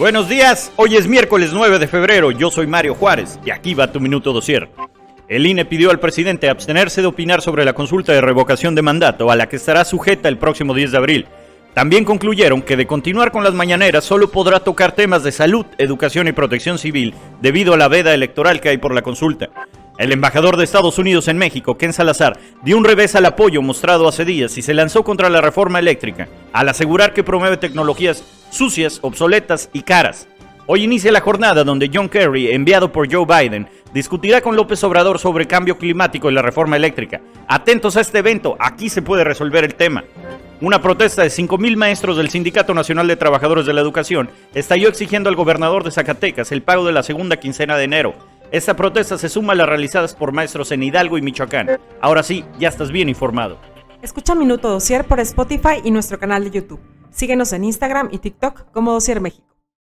Buenos días, hoy es miércoles 9 de febrero, yo soy Mario Juárez y aquí va tu minuto dosier. El INE pidió al presidente abstenerse de opinar sobre la consulta de revocación de mandato a la que estará sujeta el próximo 10 de abril. También concluyeron que de continuar con las mañaneras solo podrá tocar temas de salud, educación y protección civil debido a la veda electoral que hay por la consulta. El embajador de Estados Unidos en México, Ken Salazar, dio un revés al apoyo mostrado hace días y se lanzó contra la reforma eléctrica, al asegurar que promueve tecnologías sucias, obsoletas y caras. Hoy inicia la jornada donde John Kerry, enviado por Joe Biden, discutirá con López Obrador sobre cambio climático y la reforma eléctrica. Atentos a este evento, aquí se puede resolver el tema. Una protesta de 5.000 maestros del Sindicato Nacional de Trabajadores de la Educación estalló exigiendo al gobernador de Zacatecas el pago de la segunda quincena de enero. Esta protesta se suma a las realizadas por maestros en Hidalgo y Michoacán. Ahora sí, ya estás bien informado. Escucha Minuto Dosier por Spotify y nuestro canal de YouTube. Síguenos en Instagram y TikTok como Dosier México.